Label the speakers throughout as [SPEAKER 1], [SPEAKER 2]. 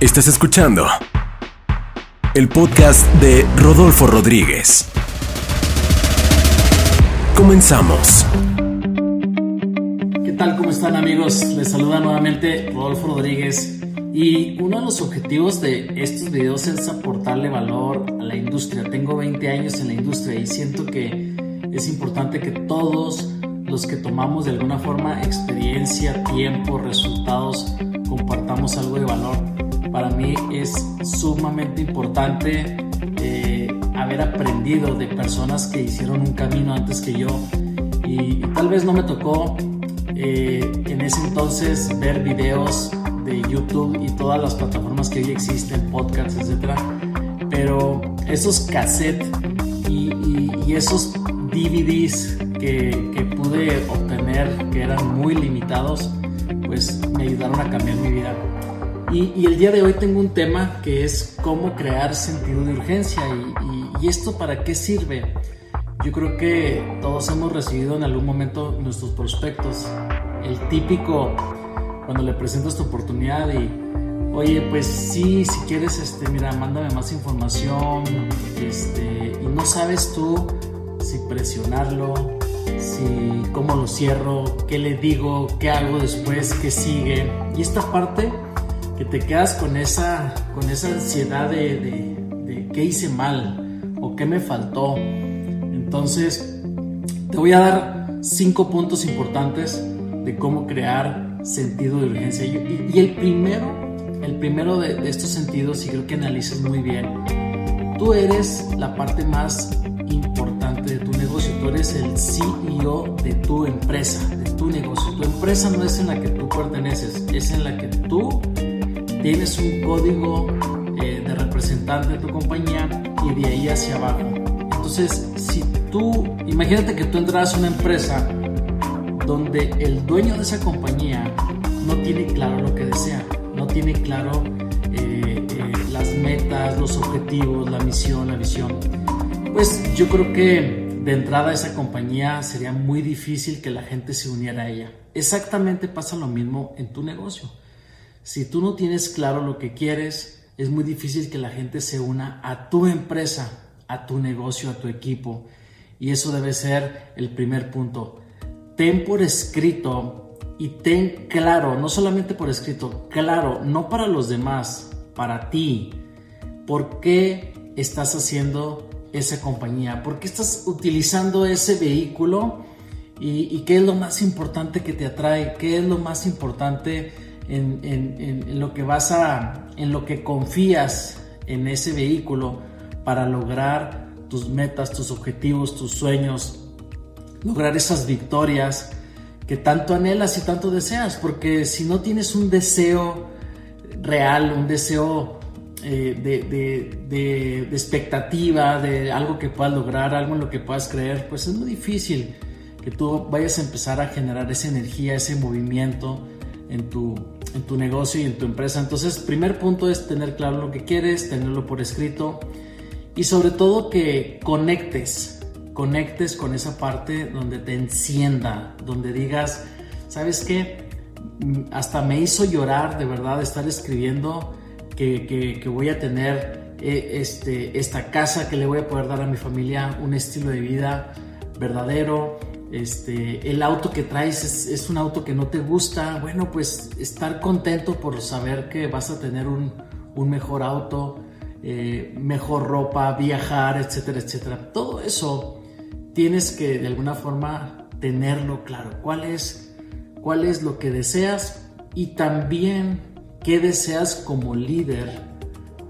[SPEAKER 1] Estás escuchando el podcast de Rodolfo Rodríguez. Comenzamos.
[SPEAKER 2] ¿Qué tal? ¿Cómo están amigos? Les saluda nuevamente Rodolfo Rodríguez y uno de los objetivos de estos videos es aportarle valor a la industria. Tengo 20 años en la industria y siento que es importante que todos los que tomamos de alguna forma experiencia, tiempo, resultados, compartamos algo de valor para mí es sumamente importante eh, haber aprendido de personas que hicieron un camino antes que yo y, tal vez no me tocó eh, en ese entonces ver videos de YouTube y todas las plataformas que hoy existen, podcasts, etc. Pero esos cassettes y, esos DVDs que, que pude obtener, que eran muy limitados, pues me ayudaron a cambiar mi vida. Y, el día de hoy tengo un tema que es cómo crear sentido de urgencia. Y, esto para qué sirve? Yo creo que todos hemos recibido en algún momento nuestros prospectos. El típico, cuando le presentas tu oportunidad y, oye, pues sí, si quieres, este, mira, mándame más información. Este, y no sabes tú si presionarlo, si cómo lo cierro, qué le digo, qué hago después, qué sigue. Y esta parte que te quedas con esa, con esa ansiedad de, de, qué hice mal o qué me faltó. Entonces, te voy a dar cinco puntos importantes de cómo crear sentido de urgencia. Y, el primero, el primero de, estos sentidos, y creo que analices muy bien, tú eres la parte más importante de tu negocio, tú eres el CEO de tu empresa, de tu negocio. Tu empresa no es en la que tú perteneces, es en la que tú tienes un código eh, de representante de tu compañía y de ahí hacia abajo. Entonces, si tú, imagínate que tú entras a una empresa donde el dueño de esa compañía no tiene claro lo que desea, no tiene claro eh, eh, las metas, los objetivos, la misión, la visión, pues yo creo que de entrada esa compañía sería muy difícil que la gente se uniera a ella. Exactamente pasa lo mismo en tu negocio. Si tú no tienes claro lo que quieres, es muy difícil que la gente se una a tu empresa, a tu negocio, a tu equipo. Y eso debe ser el primer punto. Ten por escrito y ten claro, no solamente por escrito, claro, no para los demás, para ti, por qué estás haciendo esa compañía, por qué estás utilizando ese vehículo y, y qué es lo más importante que te atrae, qué es lo más importante en, lo que vas a, en lo que confías en ese vehículo para lograr tus metas, tus objetivos, tus sueños, lograr esas victorias que tanto anhelas y tanto deseas, porque si no tienes un deseo real, un deseo eh, de, de, expectativa, de algo que puedas lograr, algo en lo que puedas creer, pues es muy difícil que tú vayas a empezar a generar esa energía, ese movimiento en tu, en tu negocio y en tu empresa. Entonces, primer punto es tener claro lo que quieres, tenerlo por escrito y sobre todo que conectes, conectes con esa parte donde te encienda, donde digas, ¿sabes qué? Hasta me hizo llorar de verdad estar escribiendo que, que, voy a tener eh, este, esta casa, que le voy a poder dar a mi familia un estilo de vida verdadero, este, el auto que traes es, un auto que no te gusta, bueno, pues estar contento por saber que vas a tener un, mejor auto, eh, mejor ropa, viajar, etcétera, etcétera. Todo eso tienes que de alguna forma tenerlo claro. ¿Cuál es, cuál es lo que deseas y también qué deseas como líder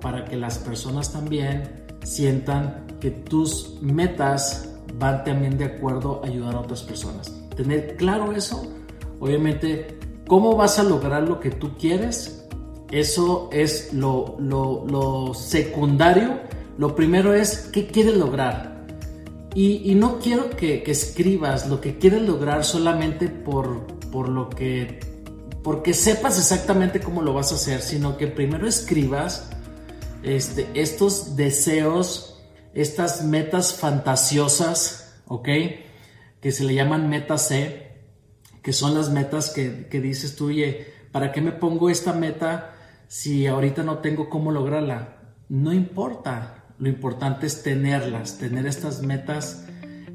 [SPEAKER 2] para que las personas también sientan que tus metas van también de acuerdo a ayudar a otras personas. Tener claro eso, obviamente, cómo vas a lograr lo que tú quieres, eso es lo, lo, secundario. Lo primero es qué quieres lograr. Y, no quiero que, escribas lo que quieres lograr solamente por, por lo que porque sepas exactamente cómo lo vas a hacer, sino que primero escribas este, estos deseos estas metas fantasiosas, ¿ok? Que se le llaman metas C, que son las metas que, dices tú, oye, ¿para qué me pongo esta meta si ahorita no tengo cómo lograrla? No importa. Lo importante es tenerlas, tener estas metas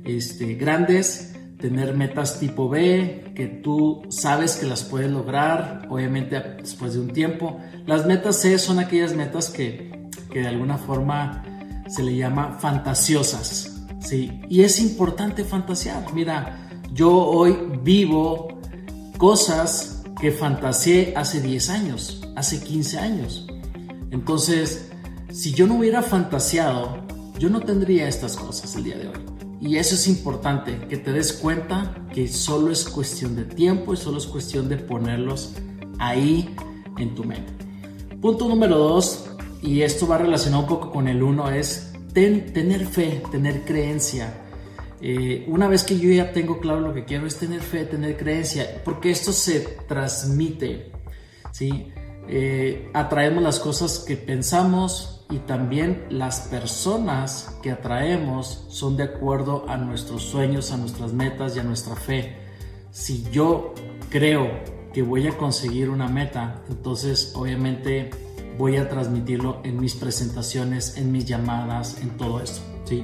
[SPEAKER 2] este, grandes, tener metas tipo B, que tú sabes que las puedes lograr, obviamente después de un tiempo. Las metas C son aquellas metas que, que de alguna forma se le llama fantasiosas, ¿sí? Y es importante fantasear. Mira, yo hoy vivo cosas que fantaseé hace 10 años, hace 15 años. Entonces, si yo no hubiera fantaseado, yo no tendría estas cosas el día de hoy. Y eso es importante, que te des cuenta que solo es cuestión de tiempo y solo es cuestión de ponerlos ahí en tu mente. Punto número dos, y esto va relacionado un poco con el uno, es tener fe, tener creencia. Eh, una vez que yo ya tengo claro lo que quiero es tener fe, tener creencia, porque esto se transmite, ¿sí? Eh, atraemos las cosas que pensamos y también las personas que atraemos son de acuerdo a nuestros sueños, a nuestras metas y a nuestra fe. Si yo creo que voy a conseguir una meta, entonces obviamente voy a transmitirlo en mis presentaciones, en mis llamadas, en todo esto, ¿sí?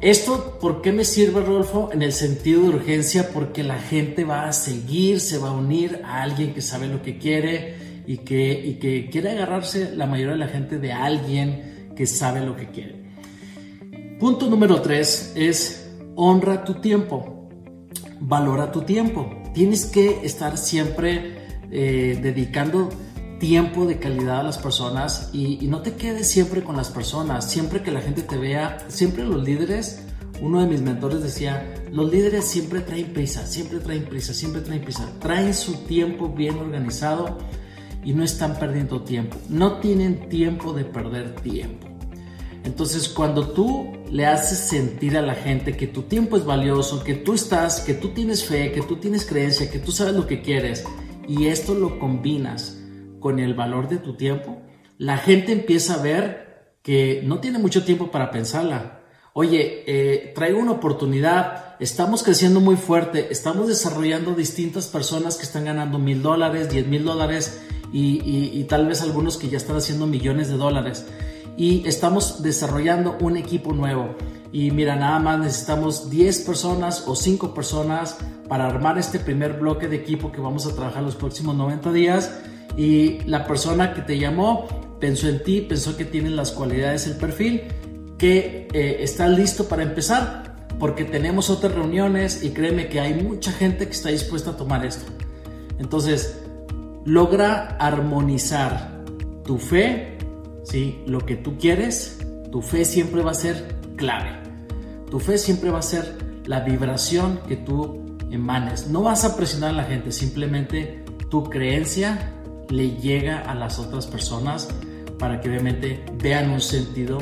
[SPEAKER 2] Esto, ¿por qué me sirve, Rodolfo? En el sentido de urgencia, porque la gente va a seguir, se va a unir a alguien que sabe lo que quiere y que, y que quiere agarrarse la mayoría de la gente de alguien que sabe lo que quiere. Punto número tres es honra tu tiempo, valora tu tiempo. Tienes que estar siempre eh, dedicando tiempo de calidad a las personas y, no te quedes siempre con las personas, siempre que la gente te vea, siempre los líderes, uno de mis mentores decía, los líderes siempre traen prisa, siempre traen prisa, siempre traen prisa, traen su tiempo bien organizado y no están perdiendo tiempo, no tienen tiempo de perder tiempo. Entonces, cuando tú le haces sentir a la gente que tu tiempo es valioso, que tú estás, que tú tienes fe, que tú tienes creencia, que tú sabes lo que quieres, y esto lo combinas con el valor de tu tiempo, la gente empieza a ver que no tiene mucho tiempo para pensarla. Oye, eh, traigo una oportunidad, estamos creciendo muy fuerte, estamos desarrollando distintas personas que están ganando mil dólares, diez mil dólares y, tal vez algunos que ya están haciendo millones de dólares. Y estamos desarrollando un equipo nuevo. Y mira, nada más necesitamos 10 personas o 5 personas para armar este primer bloque de equipo que vamos a trabajar los próximos 90 días y la persona que te llamó pensó en ti, pensó que tienes las cualidades, el perfil, que eh, está listo para empezar, porque tenemos otras reuniones y créeme que hay mucha gente que está dispuesta a tomar esto. Entonces, logra armonizar tu fe, ¿sí? lo que tú quieres, tu fe siempre va a ser clave. Tu fe siempre va a ser la vibración que tú emanes. No vas a presionar a la gente, simplemente tu creencia le llega a las otras personas para que obviamente vean un sentido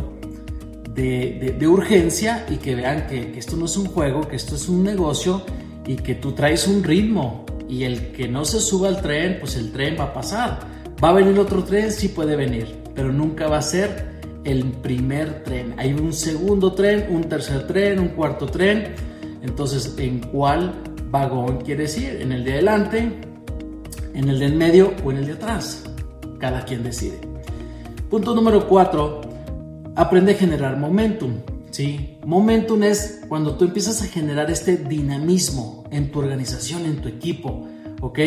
[SPEAKER 2] de, urgencia y que vean que, esto no es un juego, que esto es un negocio y que tú traes un ritmo y el que no se suba al tren, pues el tren va a pasar. Va a venir otro tren, sí puede venir, pero nunca va a ser el primer tren. Hay un segundo tren, un tercer tren, un cuarto tren. Entonces, ¿en cuál vagón quieres ir? ¿En el de adelante? En el de en medio o en el de atrás. Cada quien decide. Punto número 4. Aprende a generar momentum. ¿sí? Momentum es cuando tú empiezas a generar este dinamismo en tu organización, en tu equipo. ¿ok?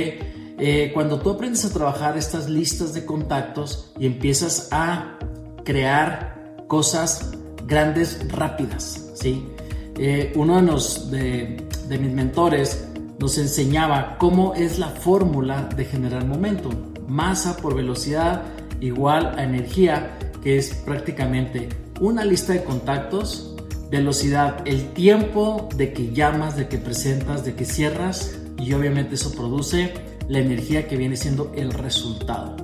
[SPEAKER 2] Eh, cuando tú aprendes a trabajar estas listas de contactos y empiezas a crear cosas grandes, rápidas. ¿sí? Eh, uno de, los, de, de mis mentores nos enseñaba cómo es la fórmula de generar momentum. Masa por velocidad igual a energía, que es prácticamente una lista de contactos, velocidad, el tiempo de que llamas, de que presentas, de que cierras, y obviamente eso produce la energía que viene siendo el resultado.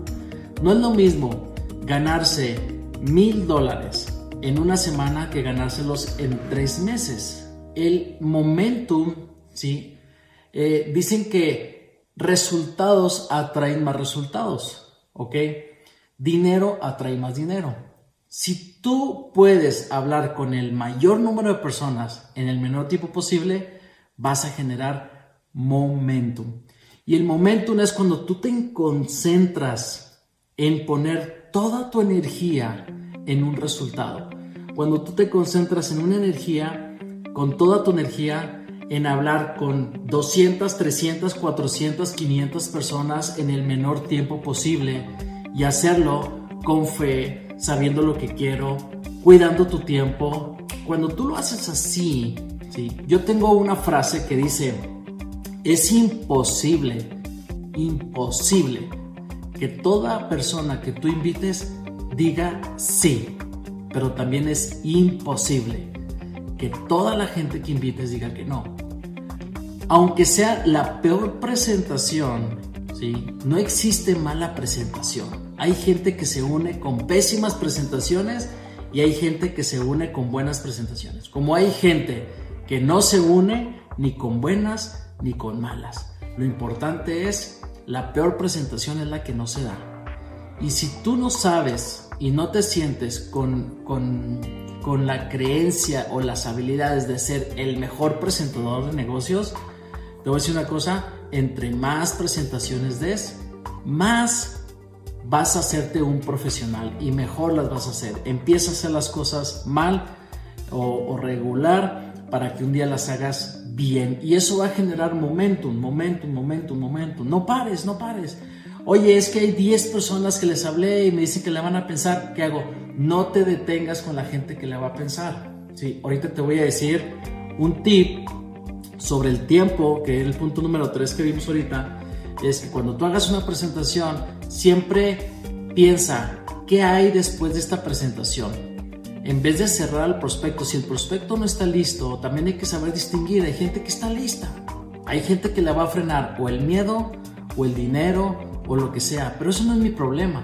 [SPEAKER 2] No es lo mismo ganarse mil dólares en una semana que ganárselos en tres meses. El momentum, ¿sí? Eh, dicen que resultados atraen más resultados, ¿ok? Dinero atrae más dinero. Si tú puedes hablar con el mayor número de personas en el menor tiempo posible, vas a generar momentum. Y el momentum es cuando tú te concentras en poner toda tu energía en un resultado. Cuando tú te concentras en una energía, con toda tu energía, en hablar con 200, 300, 400, 500 personas en el menor tiempo posible y hacerlo con fe, sabiendo lo que quiero, cuidando tu tiempo. Cuando tú lo haces así, ¿sí? yo tengo una frase que dice, es imposible, imposible que toda persona que tú invites diga sí, pero también es imposible que toda la gente que invites diga que no. Aunque sea la peor presentación, ¿sí? no existe mala presentación. Hay gente que se une con pésimas presentaciones y hay gente que se une con buenas presentaciones. Como hay gente que no se une ni con buenas ni con malas. Lo importante es, la peor presentación es la que no se da. Y si tú no sabes y no te sientes con, con, con la creencia o las habilidades de ser el mejor presentador de negocios, te voy a decir una cosa, entre más presentaciones des, más vas a hacerte un profesional y mejor las vas a hacer. Empieza a hacer las cosas mal o, o regular para que un día las hagas bien. Y eso va a generar momentum, momentum, momentum, momentum. No pares, no pares. Oye, es que hay 10 personas que les hablé y me dicen que le van a pensar. ¿Qué hago? No te detengas con la gente que le va a pensar. Sí, ahorita te voy a decir un tip sobre el tiempo, que es el punto número 3 que vimos ahorita. Es que cuando tú hagas una presentación, siempre piensa, ¿qué hay después de esta presentación? en vez de cerrar al prospecto, si el prospecto no está listo, también hay que saber distinguir. Hay gente que está lista. Hay gente que le va a frenar o el miedo, o el dinero, o lo que sea. Pero eso no es mi problema.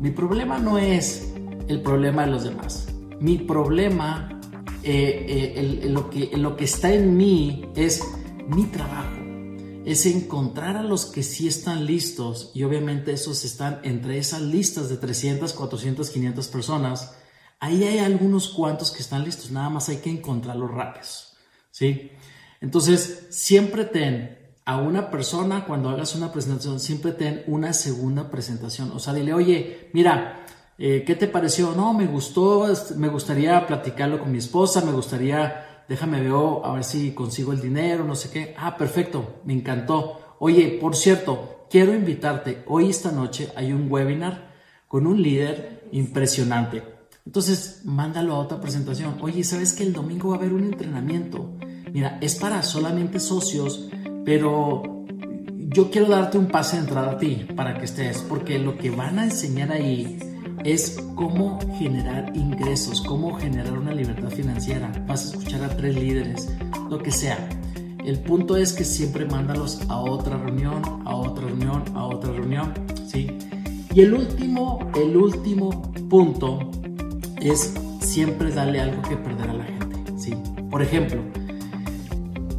[SPEAKER 2] Mi problema no es el problema de los demás. Mi problema, eh, eh, lo, que, lo que está en mí es mi trabajo. Es encontrar a los que sí están listos y obviamente esos están entre esas listas de 300, 400, 500 personas Ahí hay algunos cuantos que están listos, nada más hay que encontrarlos rápidos, ¿sí? Entonces, siempre ten a una persona, cuando hagas una presentación, siempre ten una segunda presentación. O sea, dile, oye, mira, eh, ¿qué te pareció? No, me gustó, me gustaría platicarlo con mi esposa, me gustaría, déjame ver, a ver si consigo el dinero, no sé qué. Ah, perfecto, me encantó. Oye, por cierto, quiero invitarte, hoy esta noche hay un webinar con un líder impresionante. Entonces, mándalo a otra presentación. Oye, ¿sabes que el domingo va a haber un entrenamiento? Mira, es para solamente socios, pero yo quiero darte un pase de entrada a ti para que estés, porque lo que van a enseñar ahí es cómo generar ingresos, cómo generar una libertad financiera. Vas a escuchar a tres líderes, lo que sea. El punto es que siempre mándalos a otra reunión, a otra reunión, a otra reunión, ¿sí? Y el último, el último punto es siempre darle algo que perder a la gente. ¿sí? Por ejemplo,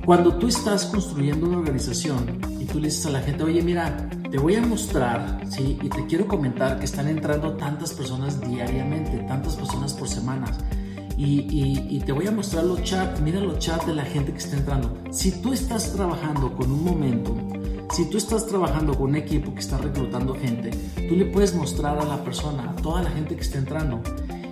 [SPEAKER 2] cuando tú estás construyendo una organización y tú le dices a la gente, oye, mira, te voy a mostrar, ¿sí? Y te quiero comentar que están entrando tantas personas diariamente, tantas personas por semana. Y, y, te voy a mostrar los chats, mira los chats de la gente que está entrando. Si tú estás trabajando con un momento, si tú estás trabajando con un equipo que está reclutando gente, tú le puedes mostrar a la persona, a toda la gente que está entrando,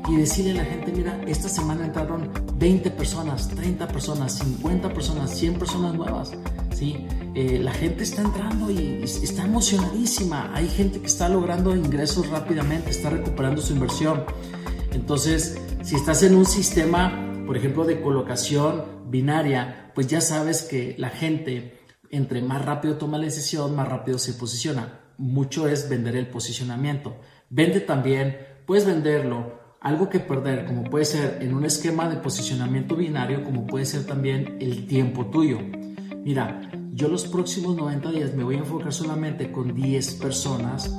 [SPEAKER 2] y decirle a la gente, mira, esta semana entraron 20 personas, 30 personas, 50 personas, 100 personas nuevas. ¿Sí? Eh, la gente está entrando y está emocionadísima. Hay gente que está logrando ingresos rápidamente, está recuperando su inversión. Entonces, si estás en un sistema, por ejemplo, de colocación binaria, pues ya sabes que la gente, entre más rápido toma la decisión, más rápido se posiciona. Mucho es vender el posicionamiento. Vende también, puedes venderlo algo que perder, como puede ser en un esquema de posicionamiento binario, como puede ser también el tiempo tuyo. Mira, yo los próximos 90 días me voy a enfocar solamente con 10 personas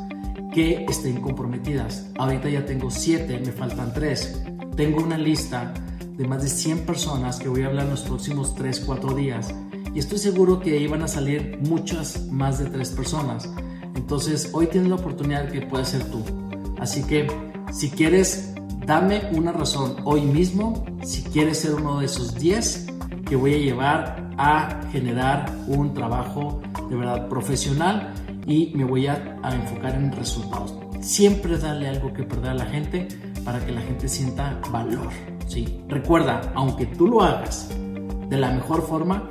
[SPEAKER 2] que estén comprometidas. Ahorita ya tengo 7, me faltan 3. Tengo una lista de más de 100 personas que voy a hablar en los próximos 3, 4 días. Y estoy seguro que ahí van a salir muchas más de 3 personas. Entonces, hoy tienes la oportunidad que puedas ser tú. Así que, si quieres Dame una razón hoy mismo si quieres ser uno de esos 10 que voy a llevar a generar un trabajo de verdad profesional y me voy a, enfocar en resultados. siempre dale algo que perder a la gente para que la gente sienta valor. ¿sí? Recuerda, aunque tú lo hagas de la mejor forma,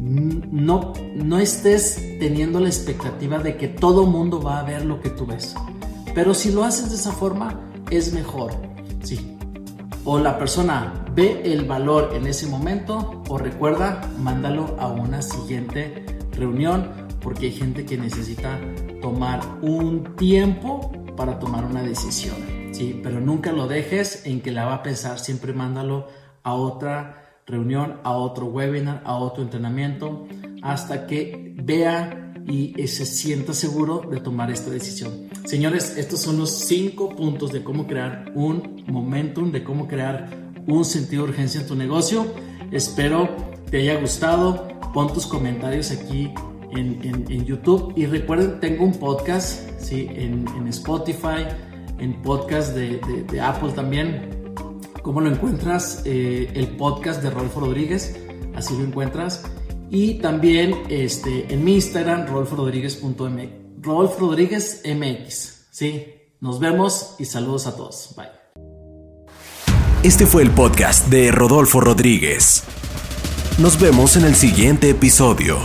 [SPEAKER 2] no, no estés teniendo la expectativa de que todo mundo va a ver lo que tú ves. Pero si lo haces de esa forma, es mejor. Sí. O la persona ve el valor en ese momento o recuerda, mándalo a una siguiente reunión porque hay gente que necesita tomar un tiempo para tomar una decisión. Sí, pero nunca lo dejes en que la va a pensar, siempre mándalo a otra reunión, a otro webinar, a otro entrenamiento, hasta que vea y se sienta seguro de tomar esta decisión. Señores, estos son los cinco puntos de cómo crear un momentum, de cómo crear un sentido de urgencia en tu negocio. Espero te haya gustado. Pon tus comentarios aquí en, YouTube. Y recuerden, tengo un podcast ¿sí? en, Spotify, en podcast de, de Apple también ¿Cómo lo encuentras? Eh, el podcast de Rolfo Rodríguez, así lo encuentras. Y también este, en mi Instagram, rolforodríguez.mx. Rolfo Rodríguez MX. Sí, nos vemos y saludos a todos. Bye.
[SPEAKER 1] Este fue el podcast de Rodolfo Rodríguez. Nos vemos en el siguiente episodio.